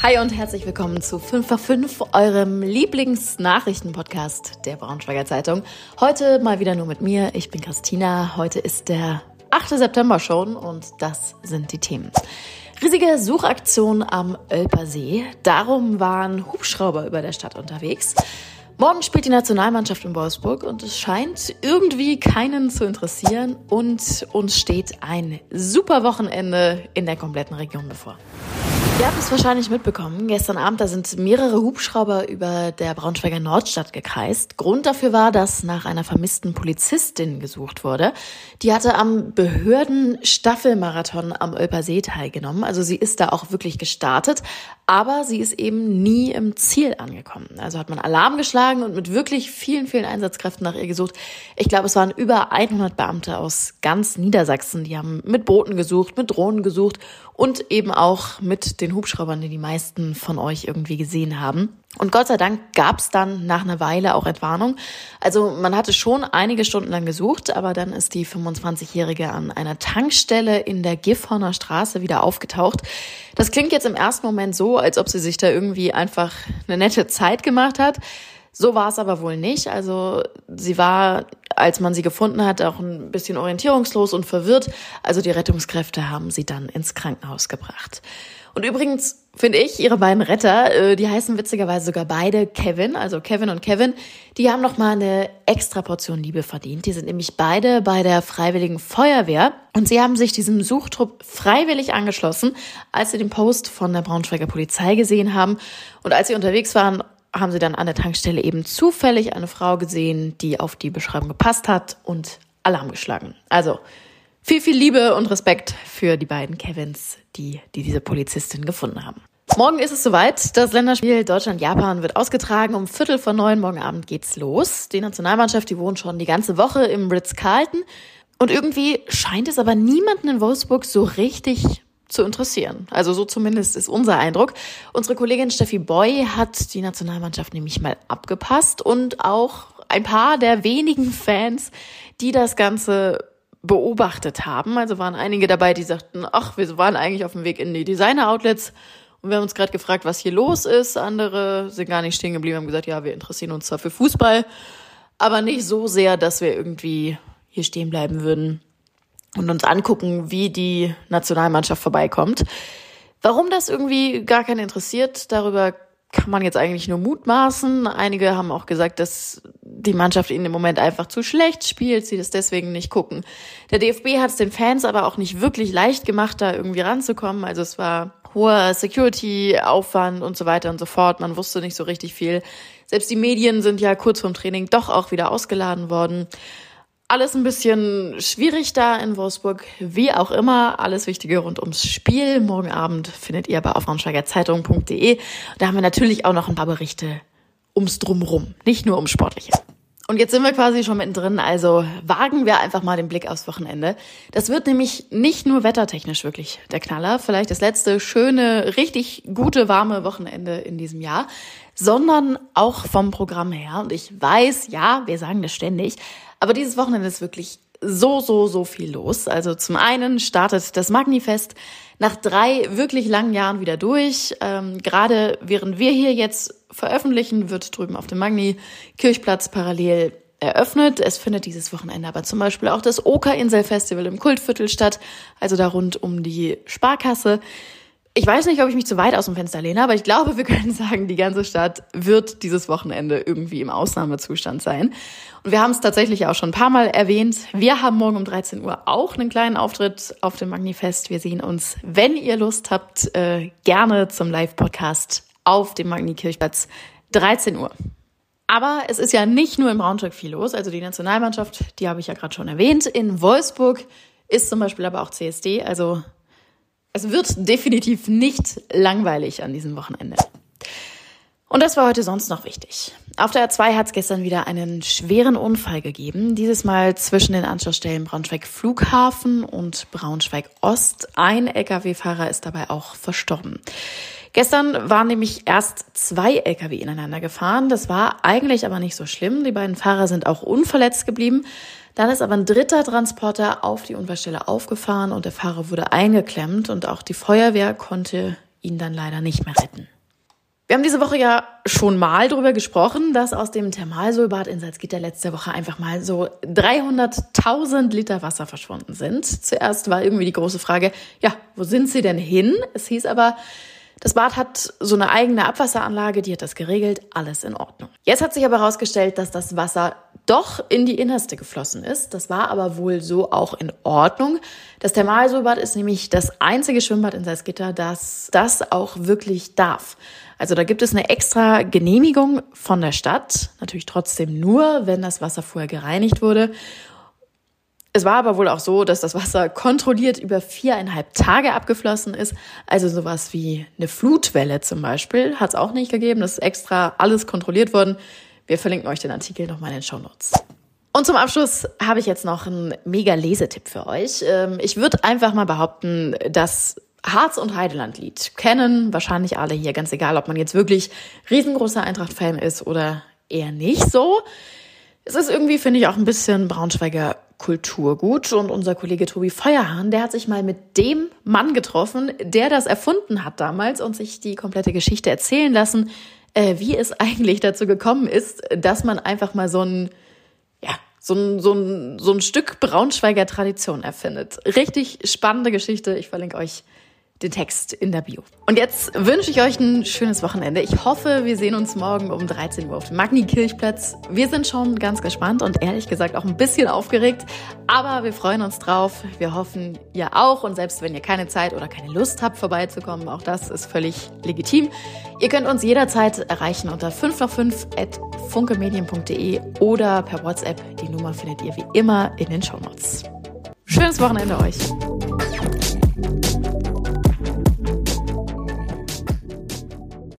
Hi und herzlich willkommen zu 5 x 5, eurem Lieblingsnachrichtenpodcast der Braunschweiger Zeitung. Heute mal wieder nur mit mir. Ich bin Christina. Heute ist der 8. September schon und das sind die Themen. Riesige Suchaktion am Ölpersee. Darum waren Hubschrauber über der Stadt unterwegs. Morgen spielt die Nationalmannschaft in Wolfsburg und es scheint irgendwie keinen zu interessieren und uns steht ein super Wochenende in der kompletten Region bevor. Ihr habt es wahrscheinlich mitbekommen. Gestern Abend, da sind mehrere Hubschrauber über der Braunschweiger Nordstadt gekreist. Grund dafür war, dass nach einer vermissten Polizistin gesucht wurde. Die hatte am Behörden-Staffelmarathon am Ölpersee teilgenommen. Also sie ist da auch wirklich gestartet, aber sie ist eben nie im Ziel angekommen. Also hat man Alarm geschlagen und mit wirklich vielen, vielen Einsatzkräften nach ihr gesucht. Ich glaube, es waren über 100 Beamte aus ganz Niedersachsen. Die haben mit Booten gesucht, mit Drohnen gesucht und eben auch mit den Hubschraubern, die die meisten von euch irgendwie gesehen haben. Und Gott sei Dank gab es dann nach einer Weile auch Entwarnung. Also man hatte schon einige Stunden lang gesucht, aber dann ist die 25-Jährige an einer Tankstelle in der Gifhorner Straße wieder aufgetaucht. Das klingt jetzt im ersten Moment so, als ob sie sich da irgendwie einfach eine nette Zeit gemacht hat. So war es aber wohl nicht. Also sie war als man sie gefunden hat, auch ein bisschen orientierungslos und verwirrt. Also die Rettungskräfte haben sie dann ins Krankenhaus gebracht. Und übrigens finde ich, ihre beiden Retter, äh, die heißen witzigerweise sogar beide Kevin, also Kevin und Kevin, die haben noch mal eine extra Portion Liebe verdient. Die sind nämlich beide bei der Freiwilligen Feuerwehr und sie haben sich diesem Suchtrupp freiwillig angeschlossen, als sie den Post von der Braunschweiger Polizei gesehen haben und als sie unterwegs waren haben sie dann an der Tankstelle eben zufällig eine Frau gesehen, die auf die Beschreibung gepasst hat und Alarm geschlagen. Also viel, viel Liebe und Respekt für die beiden Kevins, die, die diese Polizistin gefunden haben. Morgen ist es soweit. Das Länderspiel Deutschland-Japan wird ausgetragen. Um Viertel vor neun morgen Abend geht's los. Die Nationalmannschaft, die wohnt schon die ganze Woche im Ritz-Carlton. Und irgendwie scheint es aber niemanden in Wolfsburg so richtig zu interessieren. Also so zumindest ist unser Eindruck. Unsere Kollegin Steffi Boy hat die Nationalmannschaft nämlich mal abgepasst und auch ein paar der wenigen Fans, die das Ganze beobachtet haben. Also waren einige dabei, die sagten, ach, wir waren eigentlich auf dem Weg in die Designer-Outlets und wir haben uns gerade gefragt, was hier los ist. Andere sind gar nicht stehen geblieben, haben gesagt, ja, wir interessieren uns zwar für Fußball, aber nicht so sehr, dass wir irgendwie hier stehen bleiben würden und uns angucken, wie die Nationalmannschaft vorbeikommt. Warum das irgendwie gar keinen interessiert, darüber kann man jetzt eigentlich nur mutmaßen. Einige haben auch gesagt, dass die Mannschaft ihnen im Moment einfach zu schlecht spielt, sie das deswegen nicht gucken. Der DFB hat es den Fans aber auch nicht wirklich leicht gemacht, da irgendwie ranzukommen. Also es war hoher Security-Aufwand und so weiter und so fort. Man wusste nicht so richtig viel. Selbst die Medien sind ja kurz vorm Training doch auch wieder ausgeladen worden. Alles ein bisschen schwierig da in Wolfsburg. Wie auch immer, alles Wichtige rund ums Spiel. Morgen Abend findet ihr bei aufraunschweigerzeitung.de. Da haben wir natürlich auch noch ein paar Berichte ums Drumrum, nicht nur ums Sportliche. Und jetzt sind wir quasi schon mittendrin, also wagen wir einfach mal den Blick aufs Wochenende. Das wird nämlich nicht nur wettertechnisch wirklich der Knaller, vielleicht das letzte schöne, richtig gute, warme Wochenende in diesem Jahr, sondern auch vom Programm her. Und ich weiß, ja, wir sagen das ständig, aber dieses Wochenende ist wirklich so, so, so viel los. Also zum einen startet das Magnifest nach drei wirklich langen Jahren wieder durch. Ähm, gerade während wir hier jetzt veröffentlichen, wird drüben auf dem Magni-Kirchplatz parallel eröffnet. Es findet dieses Wochenende aber zum Beispiel auch das Oka-Insel-Festival im Kultviertel statt, also da rund um die Sparkasse. Ich weiß nicht, ob ich mich zu weit aus dem Fenster lehne, aber ich glaube, wir können sagen, die ganze Stadt wird dieses Wochenende irgendwie im Ausnahmezustand sein. Und wir haben es tatsächlich auch schon ein paar Mal erwähnt. Wir haben morgen um 13 Uhr auch einen kleinen Auftritt auf dem Magnifest. Wir sehen uns, wenn ihr Lust habt, äh, gerne zum Live-Podcast auf dem Magni-Kirchplatz 13 Uhr. Aber es ist ja nicht nur im Braunschweig viel los. Also die Nationalmannschaft, die habe ich ja gerade schon erwähnt. In Wolfsburg ist zum Beispiel aber auch CSD. Also es wird definitiv nicht langweilig an diesem Wochenende. Und das war heute sonst noch wichtig. Auf der A2 hat es gestern wieder einen schweren Unfall gegeben. Dieses Mal zwischen den Anschlussstellen Braunschweig Flughafen und Braunschweig Ost. Ein Lkw-Fahrer ist dabei auch verstorben. Gestern waren nämlich erst zwei Lkw ineinander gefahren. Das war eigentlich aber nicht so schlimm. Die beiden Fahrer sind auch unverletzt geblieben. Dann ist aber ein dritter Transporter auf die Unfallstelle aufgefahren und der Fahrer wurde eingeklemmt und auch die Feuerwehr konnte ihn dann leider nicht mehr retten. Wir haben diese Woche ja schon mal darüber gesprochen, dass aus dem Thermalsolbad in Salzgitter letzte Woche einfach mal so 300.000 Liter Wasser verschwunden sind. Zuerst war irgendwie die große Frage, ja, wo sind sie denn hin? Es hieß aber, das Bad hat so eine eigene Abwasseranlage, die hat das geregelt, alles in Ordnung. Jetzt hat sich aber herausgestellt, dass das Wasser doch in die Innerste geflossen ist. Das war aber wohl so auch in Ordnung. Das Thermalsolbad ist nämlich das einzige Schwimmbad in Salzgitter, das das auch wirklich darf. Also da gibt es eine extra Genehmigung von der Stadt, natürlich trotzdem nur, wenn das Wasser vorher gereinigt wurde. Es war aber wohl auch so, dass das Wasser kontrolliert über viereinhalb Tage abgeflossen ist. Also sowas wie eine Flutwelle zum Beispiel hat es auch nicht gegeben. Das ist extra alles kontrolliert worden. Wir verlinken euch den Artikel nochmal in den Show Notes. Und zum Abschluss habe ich jetzt noch einen mega Lesetipp für euch. Ähm, ich würde einfach mal behaupten, dass Harz und Heideland-Lied kennen wahrscheinlich alle hier, ganz egal, ob man jetzt wirklich riesengroßer Eintracht-Fan ist oder eher nicht so. Es ist irgendwie, finde ich, auch ein bisschen Braunschweiger Kulturgut und unser Kollege Tobi Feuerhahn, der hat sich mal mit dem Mann getroffen, der das erfunden hat damals und sich die komplette Geschichte erzählen lassen, äh, wie es eigentlich dazu gekommen ist, dass man einfach mal so ein so ein, so ein, so ein Stück Braunschweiger Tradition erfindet. Richtig spannende Geschichte. Ich verlinke euch den Text in der Bio. Und jetzt wünsche ich euch ein schönes Wochenende. Ich hoffe, wir sehen uns morgen um 13 Uhr auf dem Magni-Kirchplatz. Wir sind schon ganz gespannt und ehrlich gesagt auch ein bisschen aufgeregt, aber wir freuen uns drauf. Wir hoffen, ihr auch. Und selbst wenn ihr keine Zeit oder keine Lust habt, vorbeizukommen, auch das ist völlig legitim. Ihr könnt uns jederzeit erreichen unter 5 nach 5 at funkemedien.de oder per WhatsApp. Die Nummer findet ihr wie immer in den Shownotes. Schönes Wochenende euch.